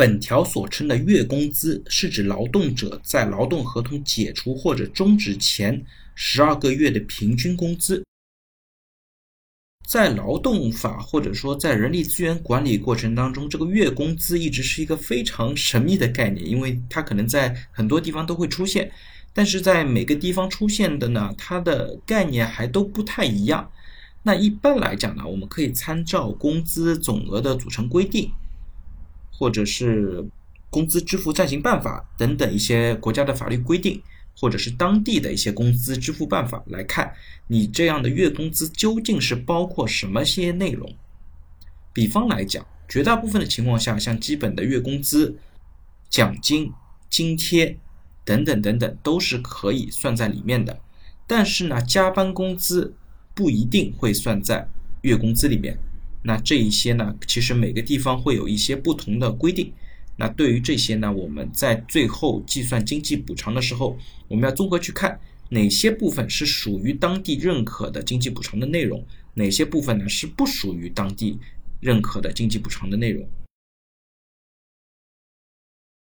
本条所称的月工资，是指劳动者在劳动合同解除或者终止前十二个月的平均工资。在劳动法或者说在人力资源管理过程当中，这个月工资一直是一个非常神秘的概念，因为它可能在很多地方都会出现，但是在每个地方出现的呢，它的概念还都不太一样。那一般来讲呢，我们可以参照工资总额的组成规定。或者是工资支付暂行办法等等一些国家的法律规定，或者是当地的一些工资支付办法来看，你这样的月工资究竟是包括什么些内容？比方来讲，绝大部分的情况下，像基本的月工资、奖金、津贴等等等等都是可以算在里面的。但是呢，加班工资不一定会算在月工资里面。那这一些呢，其实每个地方会有一些不同的规定。那对于这些呢，我们在最后计算经济补偿的时候，我们要综合去看哪些部分是属于当地认可的经济补偿的内容，哪些部分呢是不属于当地认可的经济补偿的内容。